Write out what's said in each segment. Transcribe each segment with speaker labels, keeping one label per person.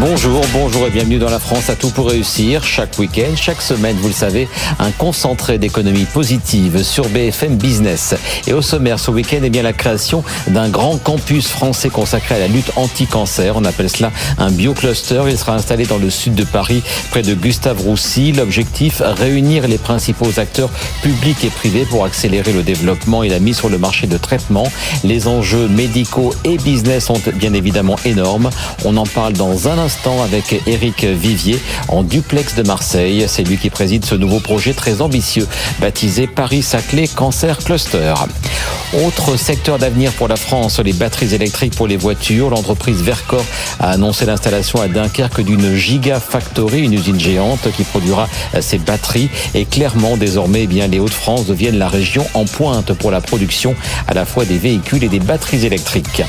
Speaker 1: Bonjour, bonjour et bienvenue dans la France à tout pour réussir. Chaque week-end, chaque semaine, vous le savez, un concentré d'économie positive sur BFM Business. Et au sommaire ce week-end, eh bien la création d'un grand campus français consacré à la lutte anti-cancer. On appelle cela un biocluster. Il sera installé dans le sud de Paris, près de Gustave Roussy. L'objectif, réunir les principaux acteurs publics et privés pour accélérer le développement et la mise sur le marché de traitement. Les enjeux médicaux et business sont bien évidemment énormes. On en parle dans un instant avec Eric Vivier en duplex de Marseille. C'est lui qui préside ce nouveau projet très ambitieux baptisé Paris-Saclay Cancer Cluster. Autre secteur d'avenir pour la France, les batteries électriques pour les voitures. L'entreprise Vercor a annoncé l'installation à Dunkerque d'une gigafactory, une usine géante qui produira ces batteries. Et clairement, désormais, eh les Hauts-de-France deviennent la région en pointe pour la production à la fois des véhicules et des batteries électriques.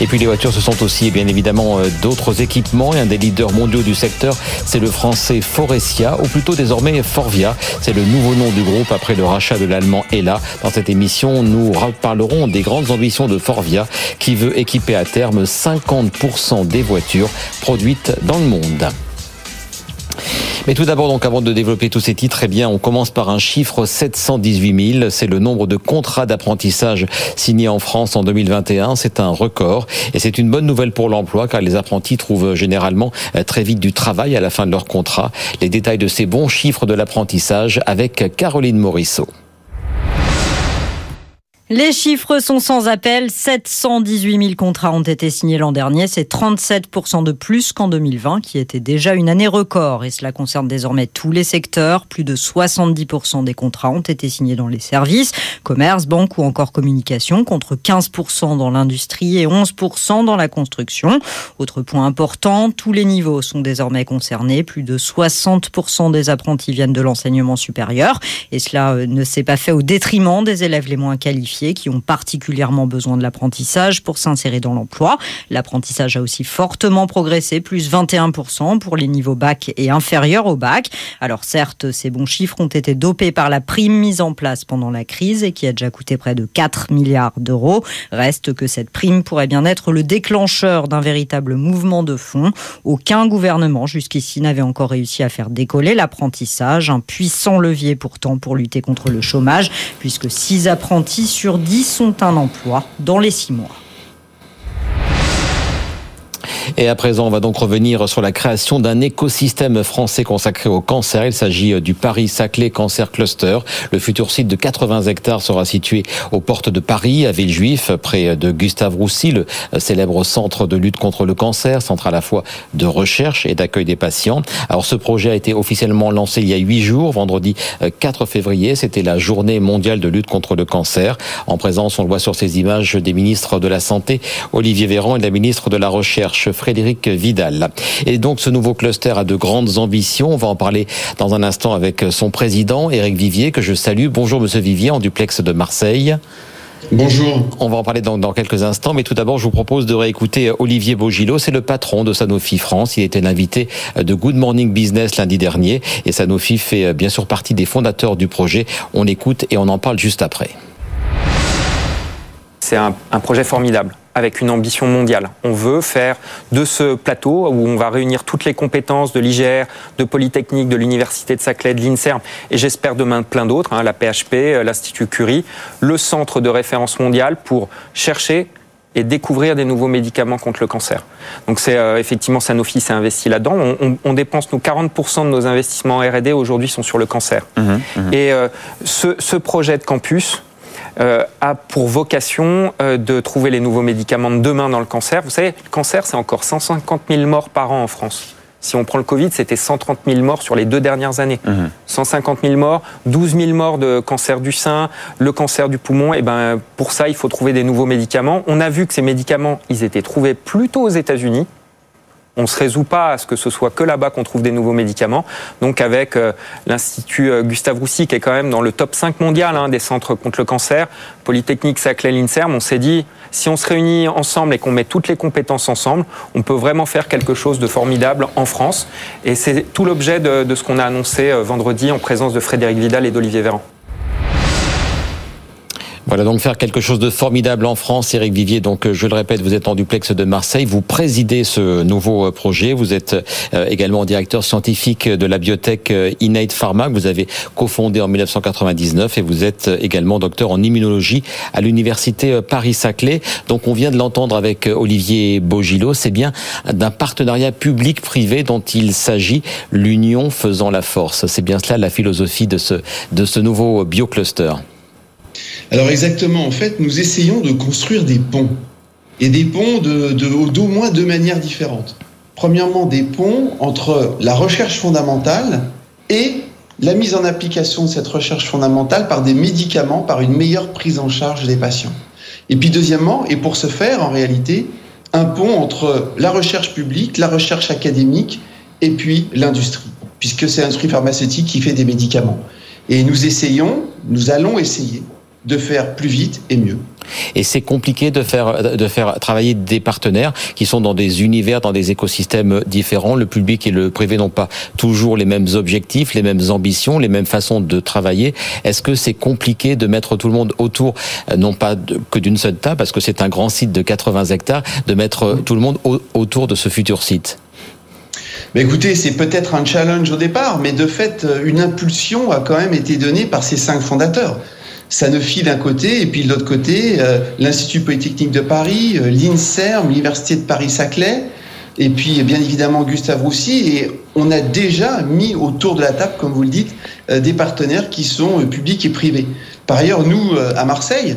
Speaker 1: Et puis les voitures, ce sont aussi bien évidemment euh, d'autres équipements et un des leaders mondiaux du secteur, c'est le français Forestia, ou plutôt désormais Forvia. C'est le nouveau nom du groupe après le rachat de l'allemand Ella. Dans cette émission, nous parlerons des grandes ambitions de Forvia qui veut équiper à terme 50% des voitures produites dans le monde. Mais tout d'abord, donc, avant de développer tous ces titres, eh bien, on commence par un chiffre 718 000. C'est le nombre de contrats d'apprentissage signés en France en 2021. C'est un record. Et c'est une bonne nouvelle pour l'emploi, car les apprentis trouvent généralement euh, très vite du travail à la fin de leur contrat. Les détails de ces bons chiffres de l'apprentissage avec Caroline Morisseau.
Speaker 2: Les chiffres sont sans appel. 718 000 contrats ont été signés l'an dernier. C'est 37% de plus qu'en 2020, qui était déjà une année record. Et cela concerne désormais tous les secteurs. Plus de 70% des contrats ont été signés dans les services, commerce, banque ou encore communication, contre 15% dans l'industrie et 11% dans la construction. Autre point important, tous les niveaux sont désormais concernés. Plus de 60% des apprentis viennent de l'enseignement supérieur. Et cela euh, ne s'est pas fait au détriment des élèves les moins qualifiés qui ont particulièrement besoin de l'apprentissage pour s'insérer dans l'emploi. L'apprentissage a aussi fortement progressé, plus 21% pour les niveaux bac et inférieurs au bac. Alors certes, ces bons chiffres ont été dopés par la prime mise en place pendant la crise et qui a déjà coûté près de 4 milliards d'euros. Reste que cette prime pourrait bien être le déclencheur d'un véritable mouvement de fond. Aucun gouvernement jusqu'ici n'avait encore réussi à faire décoller l'apprentissage, un puissant levier pourtant pour lutter contre le chômage, puisque 6 apprentis sur 10 sont un emploi dans les 6 mois.
Speaker 1: Et à présent, on va donc revenir sur la création d'un écosystème français consacré au cancer. Il s'agit du Paris-Saclay Cancer Cluster. Le futur site de 80 hectares sera situé aux portes de Paris, à Villejuif, près de Gustave Roussy, le célèbre centre de lutte contre le cancer, centre à la fois de recherche et d'accueil des patients. Alors ce projet a été officiellement lancé il y a huit jours, vendredi 4 février. C'était la journée mondiale de lutte contre le cancer. En présence, on le voit sur ces images, des ministres de la Santé, Olivier Véran, et la ministre de la Recherche, Frédéric Vidal. Et donc ce nouveau cluster a de grandes ambitions. On va en parler dans un instant avec son président, Éric Vivier, que je salue. Bonjour Monsieur Vivier, en duplex de Marseille.
Speaker 3: Bonjour.
Speaker 1: On va en parler dans, quelques instants, mais tout d'abord, je vous propose de réécouter Olivier Bogilo. C'est le patron de Sanofi France. Il était l'invité de Good Morning Business lundi dernier. Et Sanofi fait bien sûr partie des fondateurs du projet. On écoute et on en parle juste après.
Speaker 4: C'est un, un projet formidable avec une ambition mondiale. On veut faire de ce plateau où on va réunir toutes les compétences de l'IGR, de Polytechnique, de l'Université de Saclay, de l'INSERM et j'espère demain plein d'autres, hein, la PHP, euh, l'Institut Curie, le centre de référence mondiale pour chercher et découvrir des nouveaux médicaments contre le cancer. Donc c'est euh, effectivement Sanofi s'est investi là-dedans. On, on, dépense nous 40% de nos investissements en R&D aujourd'hui sont sur le cancer. Mmh, mmh. Et euh, ce, ce projet de campus, a pour vocation euh, de trouver les nouveaux médicaments de demain dans le cancer. Vous savez, le cancer, c'est encore 150 000 morts par an en France. Si on prend le Covid, c'était 130 000 morts sur les deux dernières années. 150 000 morts, 12 000 morts de cancer du sein, le cancer du poumon. Et ben pour ça, il faut trouver des nouveaux médicaments. On a vu que ces médicaments, ils étaient trouvés plutôt aux États-Unis. On ne se résout pas à ce que ce soit que là-bas qu'on trouve des nouveaux médicaments. Donc avec euh, l'Institut euh, Gustave Roussy, qui est quand même dans le top 5 mondial hein, des centres contre le cancer, Polytechnique, Saclay, l'INSERM, on s'est dit, si on se réunit ensemble et qu'on met toutes les compétences ensemble, on peut vraiment faire quelque chose de formidable en France. Et c'est tout l'objet de, de ce qu'on a annoncé euh, vendredi en présence de Frédéric Vidal et d'Olivier Véran.
Speaker 1: Voilà donc faire quelque chose de formidable en France. Eric Vivier, donc je le répète, vous êtes en duplex de Marseille, vous présidez ce nouveau projet, vous êtes également directeur scientifique de la biotech Innate Pharma que vous avez cofondé en 1999 et vous êtes également docteur en immunologie à l'université Paris-Saclay. Donc on vient de l'entendre avec Olivier Bogilo, c'est bien d'un partenariat public-privé dont il s'agit, l'union faisant la force. C'est bien cela la philosophie de ce, de ce nouveau biocluster.
Speaker 3: Alors exactement, en fait, nous essayons de construire des ponts. Et des ponts de, d'au moins deux manières différentes. Premièrement, des ponts entre la recherche fondamentale et la mise en application de cette recherche fondamentale par des médicaments, par une meilleure prise en charge des patients. Et puis deuxièmement, et pour ce faire, en réalité, un pont entre la recherche publique, la recherche académique et puis l'industrie, puisque c'est l'industrie pharmaceutique qui fait des médicaments. Et nous essayons, nous allons essayer de faire plus vite et mieux.
Speaker 1: Et c'est compliqué de faire, de faire travailler des partenaires qui sont dans des univers, dans des écosystèmes différents. Le public et le privé n'ont pas toujours les mêmes objectifs, les mêmes ambitions, les mêmes façons de travailler. Est-ce que c'est compliqué de mettre tout le monde autour, euh, non pas que d'une seule table, parce que c'est un grand site de 80 hectares, de mettre tout le monde autour de ce futur site?
Speaker 3: Mais écoutez, c'est peut-être un challenge au départ, mais de fait, une impulsion a quand même été donnée par ces cinq fondateurs. Sanofi d'un côté, et puis de l'autre côté, euh, l'Institut Polytechnique de Paris, euh, l'INSERM, l'Université de Paris-Saclay, et puis bien évidemment Gustave Roussy. Et on a déjà mis autour de la table, comme vous le dites, euh, des partenaires qui sont publics et privés. Par ailleurs, nous, à Marseille,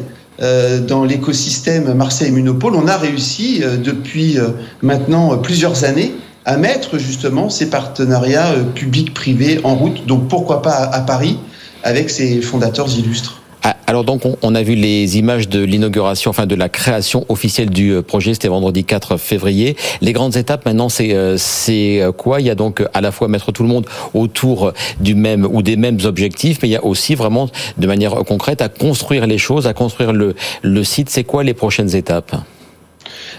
Speaker 3: dans l'écosystème Marseille Immunopole, on a réussi depuis maintenant plusieurs années à mettre justement ces partenariats publics-privés en route. Donc pourquoi pas à Paris avec ces fondateurs illustres.
Speaker 1: Ah, alors donc on a vu les images de l'inauguration, enfin de la création officielle du euh, projet, c'était vendredi 4 février. Les grandes étapes maintenant, c'est euh, c'est euh, quoi? Il y a donc à la fois mettre tout le monde autour du même ou des mêmes objectifs, mais il y a aussi vraiment de manière concrète à construire les choses, à construire le, le site. C'est quoi les prochaines étapes?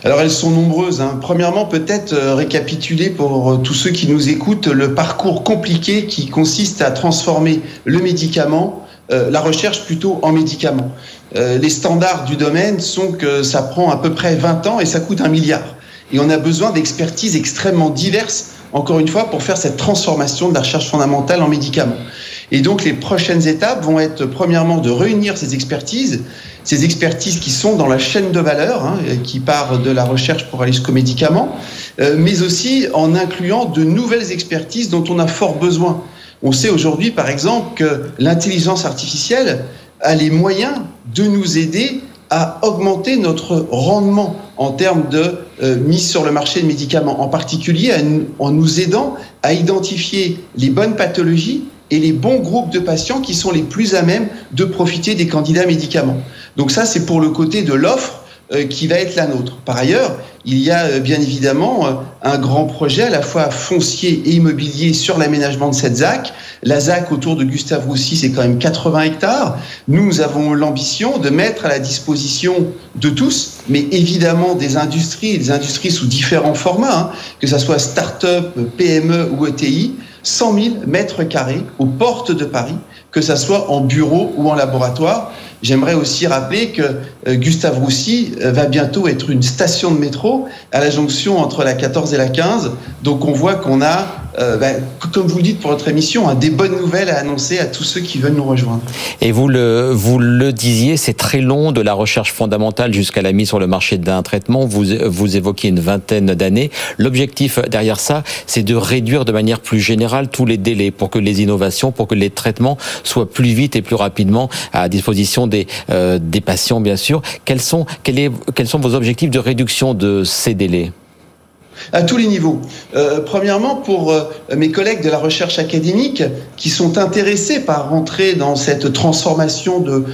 Speaker 3: Alors elles sont nombreuses. Hein. Premièrement, peut-être récapituler pour tous ceux qui nous écoutent le parcours compliqué qui consiste à transformer le médicament euh, la recherche plutôt en médicaments. Euh, les standards du domaine sont que ça prend à peu près 20 ans et ça coûte un milliard. Et on a besoin d'expertises extrêmement diverses, encore une fois, pour faire cette transformation de la recherche fondamentale en médicaments. Et donc les prochaines étapes vont être premièrement de réunir ces expertises, ces expertises qui sont dans la chaîne de valeur, hein, qui part de la recherche pour aller jusqu'aux médicaments, euh, mais aussi en incluant de nouvelles expertises dont on a fort besoin. On sait aujourd'hui, par exemple, que l'intelligence artificielle a les moyens de nous aider à augmenter notre rendement en termes de euh, mise sur le marché de médicaments, en particulier en nous aidant à identifier les bonnes pathologies et les bons groupes de patients qui sont les plus à même de profiter des candidats médicaments. Donc ça, c'est pour le côté de l'offre euh, qui va être la nôtre. Par ailleurs, il y a euh, bien évidemment euh, un grand projet à la fois foncier et immobilier sur l'aménagement de cette ZAC. La ZAC autour de Gustave Roussy, c'est quand même 80 hectares. Nous avons l'ambition de mettre à la disposition de tous, mais évidemment des industries, des industries sous différents formats, hein, que ce soit start-up, PME ou ETI, 100 000 mètres carrés aux portes de Paris, que ce soit en bureau ou en laboratoire. J'aimerais aussi rappeler que euh, Gustave Roussy euh, va bientôt être une station de métro à la jonction entre la 14 et la 15. Donc on voit qu'on a, euh, ben, comme vous le dites pour votre émission, hein, des bonnes nouvelles à annoncer à tous ceux qui veulent nous rejoindre.
Speaker 1: Et vous le, vous le disiez, c'est très long de la recherche fondamentale jusqu'à la mise sur le marché d'un traitement. Vous, vous évoquiez une vingtaine d'années. L'objectif derrière ça, c'est de réduire de manière plus générale tous les délais pour que les innovations, pour que les traitements soient plus vite et plus rapidement à disposition des, euh, des patients, bien sûr. Quels sont, quels sont vos objectifs de réduction de ces délais?
Speaker 3: À tous les niveaux. Euh, premièrement, pour euh, mes collègues de la recherche académique qui sont intéressés par rentrer dans cette transformation de,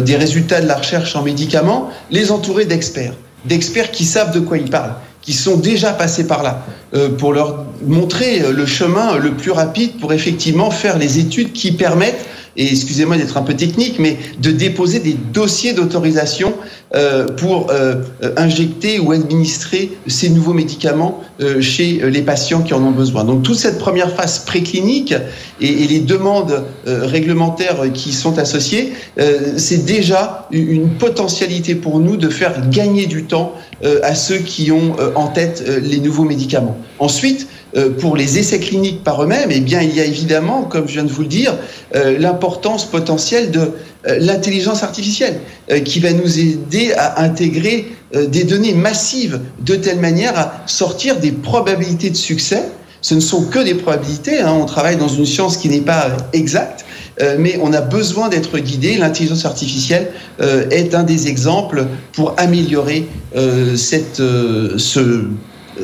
Speaker 3: des résultats de la recherche en médicaments, les entourer d'experts, d'experts qui savent de quoi ils parlent, qui sont déjà passés par là, pour leur montrer le chemin le plus rapide pour effectivement faire les études qui permettent et excusez-moi d'être un peu technique, mais de déposer des dossiers d'autorisation euh, pour euh, injecter ou administrer ces nouveaux médicaments chez les patients qui en ont besoin. Donc toute cette première phase préclinique et, et les demandes réglementaires qui sont associées, c'est déjà une potentialité pour nous de faire gagner du temps à ceux qui ont en tête les nouveaux médicaments. Ensuite, euh, pour les essais cliniques par eux-mêmes, eh bien, il y a évidemment, comme je viens de vous le dire, euh, l'importance potentielle de euh, l'intelligence artificielle, qui va nous aider à intégrer des données massives de telle manière à sortir des probabilités de succès. Ce ne sont que des probabilités. Hein. On travaille dans une science qui n'est pas exacte, mais on a besoin d'être guidé. L'intelligence artificielle est un des exemples pour améliorer cette, ce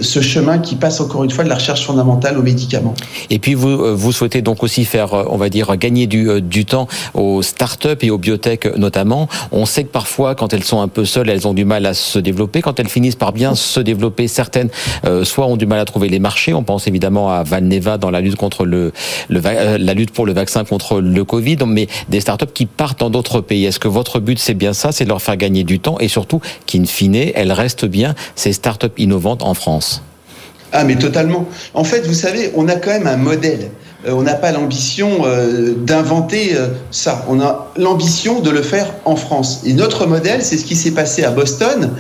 Speaker 3: ce chemin qui passe encore une fois de la recherche fondamentale aux médicaments.
Speaker 1: Et puis vous, euh, vous souhaitez donc aussi faire, euh, on va dire, gagner du, euh, du temps aux start-up et aux biotech notamment. On sait que parfois, quand elles sont un peu seules, elles ont du mal à se développer. Quand elles finissent par bien se développer, certaines soit ont du mal à trouver les marchés. On pense évidemment à Valneva dans la lutte contre le, le la lutte pour le vaccin contre le Covid, mais des start-up qui partent dans d'autres pays. Est-ce que votre but c'est bien ça, c'est de leur faire gagner du temps et surtout qu'in fine, elles restent bien ces start-up innovantes en France?
Speaker 3: Ah, mais totalement. En fait, vous savez, on a quand même un modèle. Euh, on n'a pas l'ambition euh, d'inventer euh, ça. On a l'ambition de le faire en France. Et notre modèle, c'est ce qui s'est passé à Boston,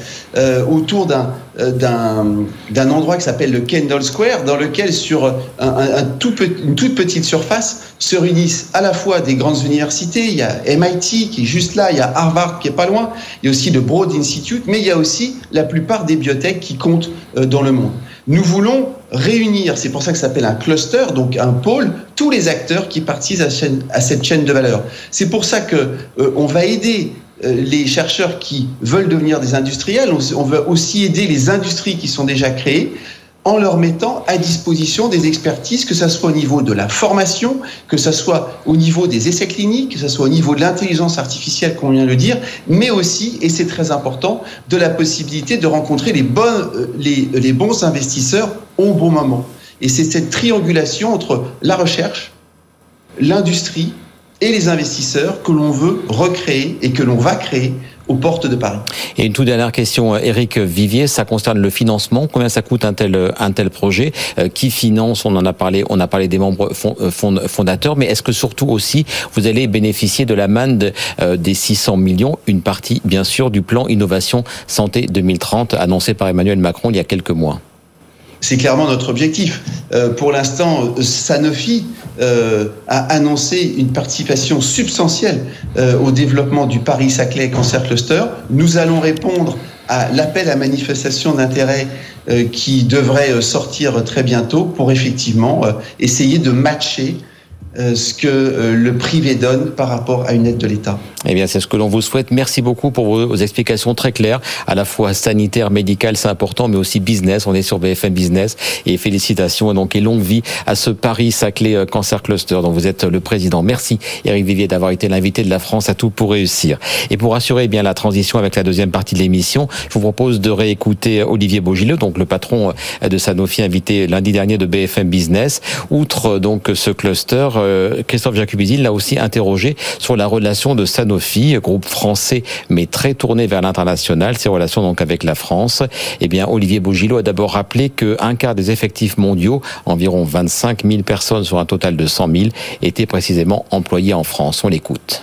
Speaker 3: autour d'un endroit qui s'appelle le Kendall Square, dans lequel, sur une toute petite surface, se réunissent à la fois des grandes universités. Il y a MIT qui est juste là, il y a Harvard qui est pas loin, il y a aussi le Broad Institute, mais il y a aussi la plupart des biotech qui comptent dans le monde. Nous voulons réunir, c'est pour ça que ça s'appelle un cluster, donc un pôle, tous les acteurs qui participent à, cette chaîne de valeur. C'est pour ça que euh, on va aider euh, les chercheurs qui veulent devenir des industriels, on, on va aussi aider les industries qui sont déjà créées en leur mettant à disposition des expertises, que ce soit au niveau de la formation, que ce soit au niveau des essais cliniques, que ce soit au niveau de l'intelligence artificielle, comme on vient de le dire, mais aussi, et c'est très important, de la possibilité de rencontrer euh, les, les bons investisseurs au bon moment. Et c'est cette triangulation entre la recherche, l'industrie et les investisseurs que l'on veut recréer et que l'on va créer aux portes de Paris.
Speaker 1: Et une toute dernière question, Eric Vivier, ça concerne le financement. Combien ça coûte un tel, un tel projet? Euh, Qui finance? On en a parlé, on a parlé des membres euh, fondateurs, mais est-ce que surtout aussi vous allez bénéficier de la manne euh, des 600 millions, une partie bien sûr du plan Innovation Santé 2030 annoncé par Emmanuel Macron il y a quelques mois
Speaker 3: c'est clairement notre objectif. pour l'instant, Sanofi euh, a annoncé une participation substantielle euh, au développement du Paris-Saclay Cancer Cluster. Nous allons répondre à l'appel à manifestation d'intérêt euh, qui devrait sortir très bientôt pour effectivement essayer de matcher euh, ce que euh, le privé donne par rapport à une aide de l'État.
Speaker 1: Eh bien, c'est ce que l'on vous souhaite. Merci beaucoup pour vos explications très claires, à la fois sanitaire, médical, c'est important, mais aussi business. On est sur BFM Business et félicitations et donc et longue vie à ce Paris-Saclay euh, Cancer Cluster dont vous êtes le président. Merci Eric Vivier d'avoir été l'invité de la France à tout pour réussir. Et pour assurer eh bien la transition avec la deuxième partie de l'émission, je vous propose de réécouter Olivier Beaugilleux, donc le patron de Sanofi, invité lundi dernier de BFM Business. Outre donc ce cluster, euh, Christophe Jacubizil l'a aussi interrogé sur la relation de Sanofi, groupe français mais très tourné vers l'international, ses relations donc avec la France. Eh bien, Olivier Bougilot a d'abord rappelé qu'un quart des effectifs mondiaux, environ 25 000 personnes sur un total de 100 000, étaient précisément employés en France. On l'écoute.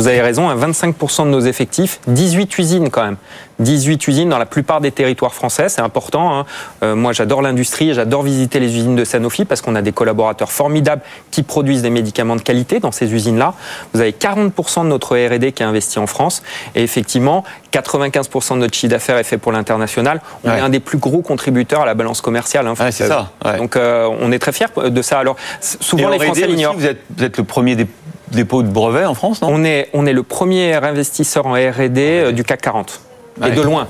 Speaker 4: Vous avez raison, à 25% de nos effectifs, 18 usines quand même. 18 usines dans la plupart des territoires français, c'est important. Hein. Euh, moi, j'adore l'industrie j'adore visiter les usines de Sanofi parce qu'on a des collaborateurs formidables qui produisent des médicaments de qualité dans ces usines-là. Vous avez 40% de notre R&D qui est investi en France et effectivement, 95% de notre chiffre d'affaires est fait pour l'international. On est un des plus gros contributeurs à la balance commerciale. Hein,
Speaker 1: c'est ça.
Speaker 4: Donc, euh, on est très fiers de ça. Alors, souvent les Français l'ignorent.
Speaker 1: Vous êtes, vous êtes le premier des dépôt de brevets en France, non?
Speaker 4: On est, on est le premier investisseur en R&D euh, du CAC 40. Et de loin.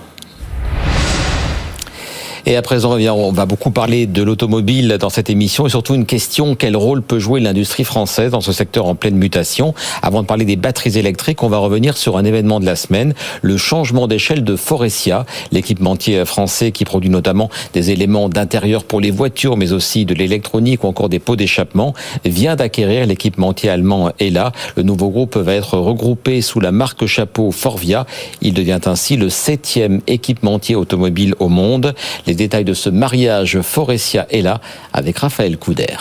Speaker 1: Et à présent, eh on va beaucoup parler de l'automobile dans cette émission et surtout une question quel rôle peut jouer l'industrie française dans ce secteur en pleine mutation? Avant de parler des batteries électriques, on va revenir sur un événement de la semaine, le changement d'échelle de Forestia, l'équipementier français qui produit notamment des éléments d'intérieur pour les voitures, mais aussi de l'électronique ou encore des pots d'échappement, vient d'acquérir l'équipementier allemand ELA. Le nouveau groupe va être regroupé sous la marque chapeau Forvia. Il devient ainsi le septième équipementier automobile au monde. Détails de ce mariage Forestia-ELA avec Raphaël Couder.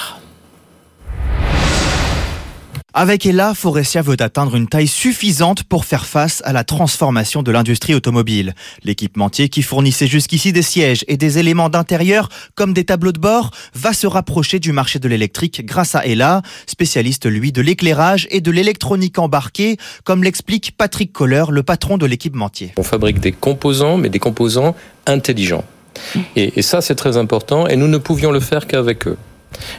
Speaker 5: Avec Ella, Forestia veut atteindre une taille suffisante pour faire face à la transformation de l'industrie automobile. L'équipementier qui fournissait jusqu'ici des sièges et des éléments d'intérieur comme des tableaux de bord va se rapprocher du marché de l'électrique grâce à Ella, spécialiste lui de l'éclairage et de l'électronique embarquée, comme l'explique Patrick Kohler, le patron de l'équipementier.
Speaker 6: On fabrique des composants, mais des composants intelligents. Et, et ça, c'est très important, et nous ne pouvions le faire qu'avec eux.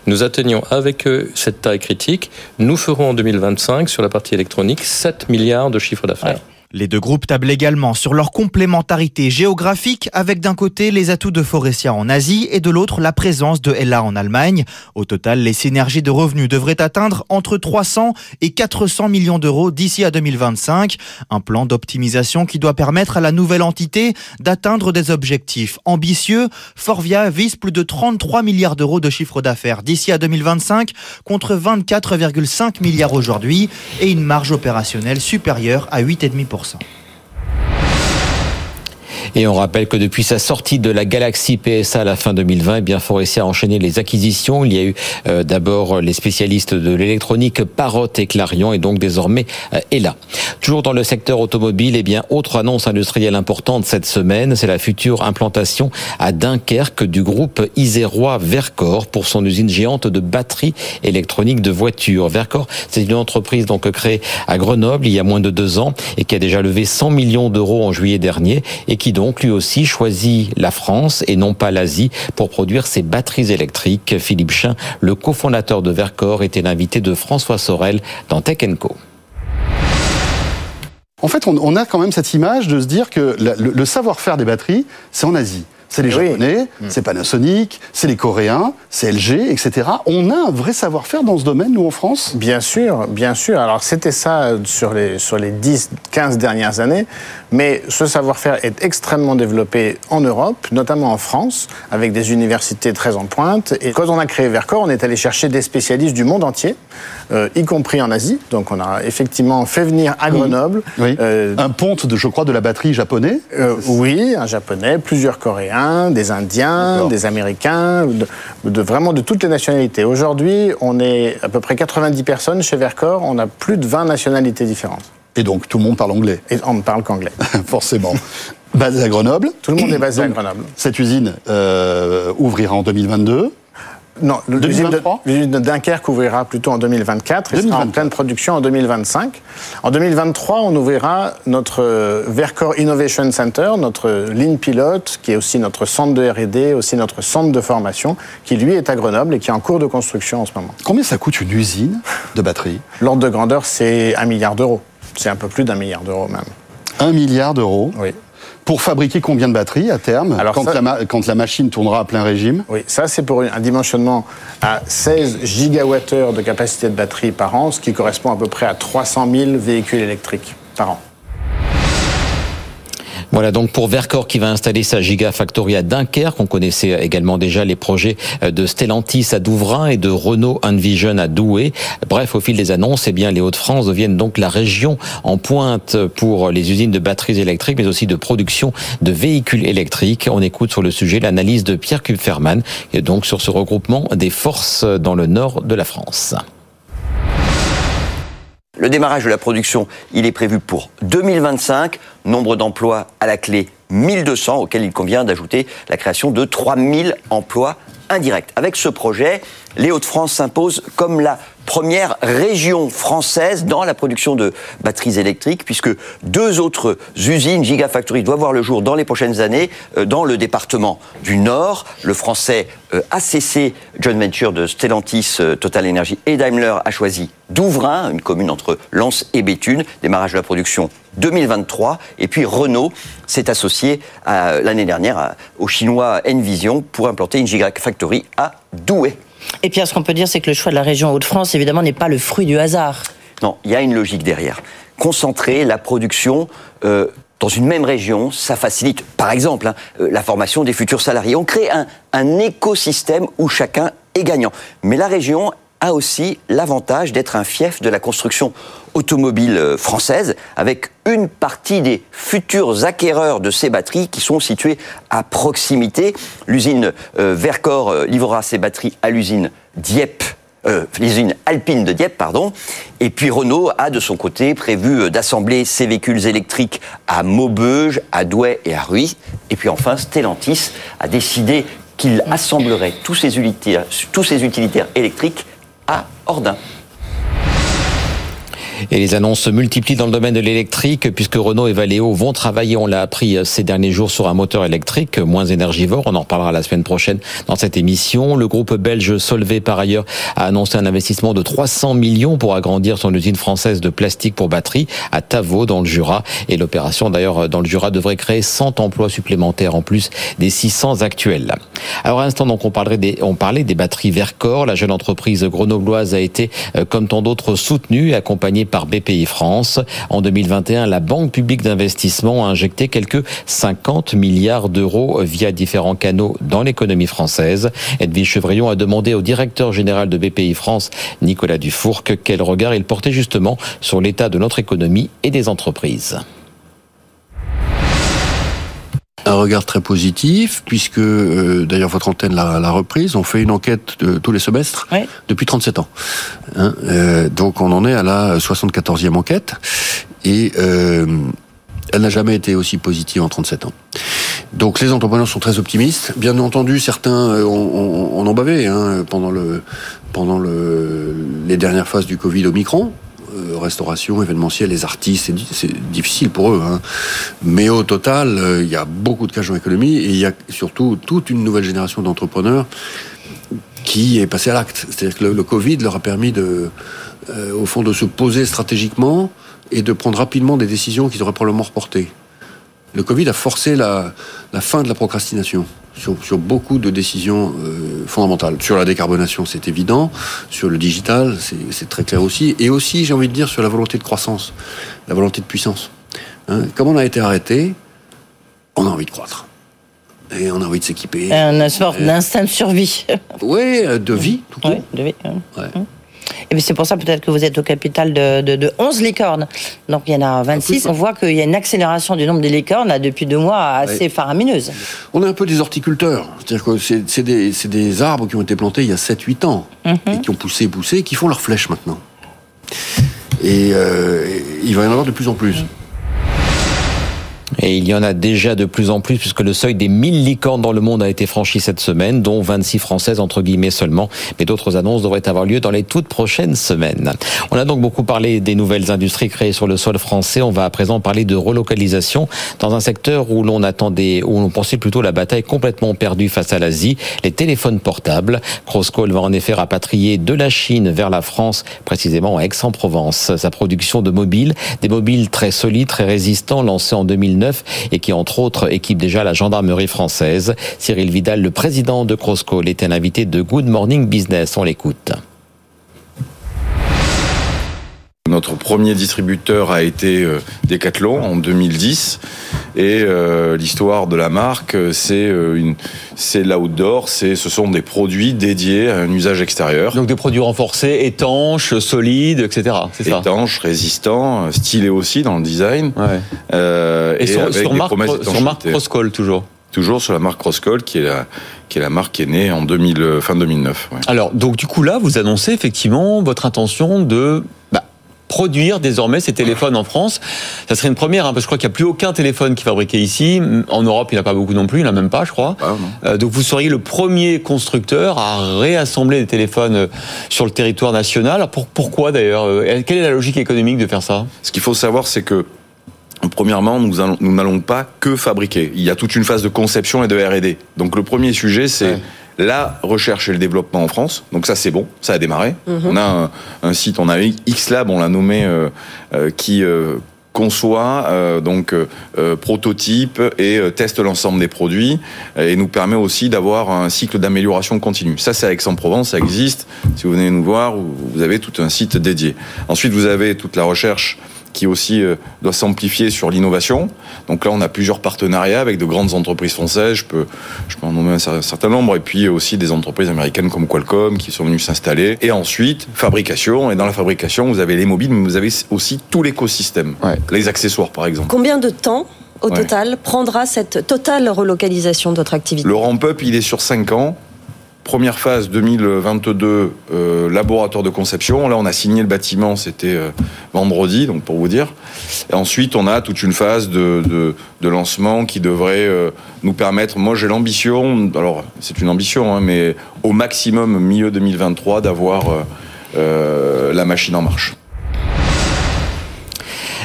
Speaker 6: Nous atteignons avec eux cette taille critique. Nous ferons en 2025, sur la partie électronique, 7 milliards de chiffres d'affaires.
Speaker 5: Les deux groupes tablent également sur leur complémentarité géographique avec d'un côté les atouts de Forestia en Asie et de l'autre la présence de Ella en Allemagne. Au total, les synergies de revenus devraient atteindre entre 300 et 400 millions d'euros d'ici à 2025. Un plan d'optimisation qui doit permettre à la nouvelle entité d'atteindre des objectifs ambitieux. Forvia vise plus de 33 milliards d'euros de chiffre d'affaires d'ici à 2025 contre 24,5 milliards aujourd'hui et une marge opérationnelle supérieure à 8,5%. 100%.
Speaker 1: Et on rappelle que depuis sa sortie de la Galaxy PSA à la fin 2020, eh bien Forestia a enchaîné les acquisitions. Il y a eu euh, d'abord les spécialistes de l'électronique Parrot et Clarion et donc désormais euh, Ella. Toujours dans le secteur automobile, eh bien autre annonce industrielle importante cette semaine, c'est la future implantation à Dunkerque du groupe Isérois Vercor pour son usine géante de batteries électroniques de voitures. Vercor, c'est une entreprise donc créée à Grenoble il y a moins de deux ans et qui a déjà levé 100 millions d'euros en juillet dernier et qui lui aussi choisit la France et non pas l'Asie pour produire ses batteries électriques. Philippe Chin, le cofondateur de Vercor, était l'invité de François Sorel dans Tech Co.
Speaker 7: En fait, on, a quand même cette image de se dire que le savoir-faire des batteries, c'est en Asie c'est les Japonais, mm. c'est Panasonic, c'est les Coréens, c'est LG, etc. On a un vrai savoir-faire dans ce domaine, nous, en France?
Speaker 8: Bien sûr, bien sûr. Alors, c'était ça sur les, sur les 10, 15 dernières années, mais ce savoir-faire est extrêmement développé en Europe, notamment en France, avec des universités très en pointe. Et quand on a créé Vercor, on est allé chercher des spécialistes du monde entier, euh, y compris en Asie. Donc, on a effectivement fait venir à Grenoble...
Speaker 7: Euh, un ponte, de, je crois, de la batterie japonais?
Speaker 8: Euh, Oui, un japonais, plusieurs Coréens des Indiens, des Américains, de, vraiment de toutes les nationalités. Aujourd'hui, on est à peu près 90 personnes chez Vercor, on a plus de 20 nationalités différentes.
Speaker 7: Et donc tout le monde parle anglais
Speaker 8: Et on ne parle qu'anglais.
Speaker 7: Forcément. Basé à Grenoble.
Speaker 8: Tout le monde est basé à Grenoble.
Speaker 7: Cette usine euh, ouvrira en 2022.
Speaker 8: Non, l'usine de, Dunkerque ouvrira plutôt en 2024 et sera en pleine production en 2025. En 2023, on ouvrira notre euh, Vercor Innovation Center, notre ligne pilote, qui est aussi notre centre de R&D, aussi notre centre de formation, qui lui est à Grenoble et qui est en cours de construction en ce moment.
Speaker 7: Combien ça coûte une usine de batterie?
Speaker 8: L'ordre de grandeur, c'est un milliard d'euros. C'est un peu plus d'un milliard d'euros même.
Speaker 7: Un milliard d'euros?
Speaker 8: Oui.
Speaker 7: Pour fabriquer combien de batteries à terme quand, la machine tournera à plein régime?
Speaker 8: Oui, ça c'est pour un dimensionnement à 16 gigawattheures de capacité de batterie par an, ce qui correspond à peu près à 300 000 véhicules électriques par an.
Speaker 1: Voilà donc pour Vercor qui va installer sa Gigafactory à Dunkerque. On connaissait également déjà les projets euh, de Stellantis à Douvrin et de Renault Envision à Douai. Bref, au fil des annonces, eh bien les Hauts-de-France deviennent donc la région en pointe pour les usines de batteries électriques, mais aussi de production de véhicules électriques. On écoute sur le sujet l'analyse de Pierre Kupferman et donc sur ce regroupement des forces dans le nord de la France.
Speaker 9: Le démarrage de la production, il est prévu pour 2025. Nombre d'emplois à la clé 1200, auquel il convient d'ajouter la création de 3000 emplois indirects. Avec ce projet, les Hauts-de-France s'imposent comme la première région française dans la production de batteries électriques, puisque deux autres usines Gigafactory doivent voir le jour dans les prochaines années euh, dans le département du Nord. Le français euh, ACC Joint Venture de Stellantis, euh, Total Energy et Daimler a choisi Douvrin, une commune entre Lens et Béthune, démarrage de la production 2023. Et puis Renault s'est associé l'année dernière au chinois Envision pour implanter une Gigafactory à Douai.
Speaker 10: Et Pierre, ce qu'on peut dire, c'est que le choix de la région Hauts-de-France, évidemment, n'est pas le fruit du hasard.
Speaker 9: Non, il y a une logique derrière. Concentrer la production euh, dans une même région, ça facilite, par exemple, hein, euh, la formation des futurs salariés. On crée un, un écosystème où chacun est gagnant. Mais la région a aussi l'avantage d'être un fief de la construction automobile euh, française, avec une partie des futurs acquéreurs de ces batteries qui sont situés à proximité. L'usine euh, Vercor euh, livrera ses batteries à l'usine Dieppe l'usine alpine de Dieppe, pardon. Et puis Renault a de son côté prévu d'assembler ses véhicules électriques à Maubeuge, à Douai et à Ruy. Et puis enfin, Stellantis a décidé qu'il assemblerait tous ses tous ses utilitaires électriques à Ordin.
Speaker 1: Et les annonces se multiplient dans le domaine de l'électrique, puisque Renault et Valeo vont travailler, on l'a appris ces derniers jours, sur un moteur électrique moins énergivore. On en reparlera la semaine prochaine dans cette émission. Le groupe belge Solvay, par ailleurs, a annoncé un investissement de 300 millions pour agrandir son usine française de plastique pour batterie à Tavaux, dans le Jura. Et l'opération, d'ailleurs, dans le Jura, devrait créer 100 emplois supplémentaires en plus des 600 actuels. Alors, à l'instant, on, parlerait des, on parlait des batteries Vercor. La jeune entreprise grenobloise a été, euh, comme tant d'autres, soutenue et accompagnée par BPI France. En 2021, la Banque publique d'investissement a injecté quelques 50 milliards d'euros via différents canaux dans l'économie française. Edwige Chevrillon a demandé au directeur général de BPI France, Nicolas Dufourc, quel regard il portait justement sur l'état de notre économie et des entreprises
Speaker 11: un regard très positif, puisque euh, d'ailleurs votre antenne l'a reprise. On fait une enquête de, tous les semestres depuis 37 ans. Hein, euh, donc on en est à la 74e enquête et euh, elle n'a jamais été aussi positive en 37 ans. Donc les entrepreneurs sont très optimistes. Bien entendu, certains ont, en bavé hein, pendant le pendant le, les dernières phases du Covid au Micron. Euh, restauration, événementiel, les artistes, c'est difficile pour eux. Hein. Mais au total, euh, il y a beaucoup de cash dans l'économie et il y a surtout toute une nouvelle génération d'entrepreneurs qui est passée à l'acte. C'est-à-dire que le, Covid leur a permis de, euh, au fond, de se poser stratégiquement et de prendre rapidement des décisions qu'ils auraient probablement reportées. Le Covid a forcé la, la fin de la procrastination sur, sur beaucoup de décisions euh, fondamentales. Sur la décarbonation, c'est évident. Sur le digital, c'est très clair aussi. Et aussi, j'ai envie de dire, sur la volonté de croissance, la volonté de puissance. Hein, comme on a été arrêté, on a envie de croître. Et on a envie de s'équiper.
Speaker 10: Un sorte d'instinct de survie.
Speaker 11: Oui, de vie, tout
Speaker 10: Oui, de vie. Ouais. Hum. Et c'est pour ça peut-être que vous êtes au capital de, de, de 11 licornes. Donc il y en a 26. On voit qu'il y a une accélération du nombre des licornes depuis deux mois assez faramineuse.
Speaker 11: On est un peu des horticulteurs. C'est-à-dire que c'est des, des, arbres qui ont été plantés il y a 7-8 ans mhm. et qui ont poussé, poussé, et qui font leurs flèches maintenant. Et euh, il va y en avoir de plus en plus.
Speaker 1: Et il y en a déjà de plus en plus puisque le seuil des 1000 licornes dans le monde a été franchi cette semaine, dont 26 françaises entre guillemets seulement. Mais d'autres annonces devraient avoir lieu dans les toutes prochaines semaines. On a donc beaucoup parlé des nouvelles industries créées sur le sol français. On va à présent parler de relocalisation dans un secteur où l'on attendait, où l'on pensait plutôt la bataille complètement perdue face à l'Asie, les téléphones portables. Crosscall va en effet rapatrier de la Chine vers la France, précisément à Aix-en-Provence. Sa production de mobiles, des mobiles très solides, très résistants, lancés en 2009 et qui, entre autres, équipe déjà la gendarmerie française. Cyril Vidal, le président de Crosscall, était un invité de Good Morning Business. On l'écoute.
Speaker 12: Notre premier distributeur a été euh, Decathlon en 2010 et euh, l'histoire de la marque c'est euh, une c'est l'outdoor, c'est ce sont des produits dédiés à un usage extérieur.
Speaker 1: Donc des produits renforcés, étanches, solides, etc.
Speaker 12: C'est ça? Étanches, résistants, stylés aussi dans le design.
Speaker 1: Ouais. et, sur, sur, marque, sur marque Crosscall toujours?
Speaker 12: Toujours sur la marque Crosscall qui est la qui est la marque qui est née en 2000, fin 2009.
Speaker 1: Alors donc du coup là vous annoncez effectivement votre intention de bah, produire désormais ces téléphones en France. Ça serait une première, hein, parce que je crois qu'il n'y a plus aucun téléphone qui est fabriqué ici. En Europe, il n'y en a pas beaucoup non plus, il n'y en a même pas, je crois. Euh, donc vous seriez le premier constructeur à réassembler des téléphones euh, sur le territoire national. Pour, pourquoi d'ailleurs Quelle est la logique économique de faire ça?
Speaker 12: Ce qu'il faut savoir, c'est que Premièrement, nous n'allons pas que fabriquer. Il y a toute une phase de conception et de R&D. Donc le premier sujet, c'est la recherche et le développement en France. Donc ça, c'est bon, ça a démarré. Mhm. On a un, site, on a X-Lab, on l'a nommé, euh, euh, qui euh, conçoit donc prototype et teste l'ensemble des produits et nous permet aussi d'avoir un cycle d'amélioration continue. Ça, c'est à Aix-en-Provence, ça existe. Si vous venez nous voir, vous avez tout un site dédié. Ensuite, vous avez toute la recherche qui aussi euh, doit s'amplifier sur l'innovation. Donc là, on a plusieurs partenariats avec de grandes entreprises françaises. Je peux, je peux en nommer un certain nombre. Et puis aussi des entreprises américaines comme Qualcomm qui sont venues s'installer. Et ensuite, fabrication. Et dans la fabrication, vous avez les mobiles, mais vous avez aussi tout l'écosystème. Les accessoires, par exemple.
Speaker 13: Combien de temps au total prendra cette totale relocalisation de votre activité?
Speaker 12: Le ramp-up, il est sur 5 ans. Première phase 2022, euh, laboratoire de conception. Là, on a signé le bâtiment, c'était euh, vendredi, donc pour vous dire. Et ensuite, on a toute une phase de, de, lancement qui devrait euh, nous permettre. Moi, j'ai l'ambition, alors c'est une ambition, hein, mais au maximum milieu 2023 d'avoir la machine en marche.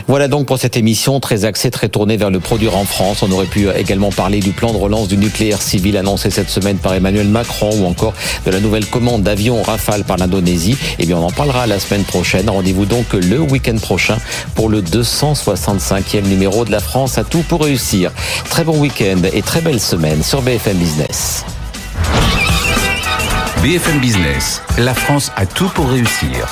Speaker 1: Voilà donc pour cette émission très axée, très tournée vers le produire en France. On aurait pu également parler du plan de relance du nucléaire civil annoncé cette semaine par Emmanuel Macron ou encore de la nouvelle commande d'avions Rafale par l'Indonésie. Eh bien, on en parlera la semaine prochaine. Rendez-vous donc le week-end prochain pour le 265e numéro de la France à tout pour réussir. Très bon week-end et très belle semaine sur BFM Business.
Speaker 14: BFM Business, la France a tout pour réussir.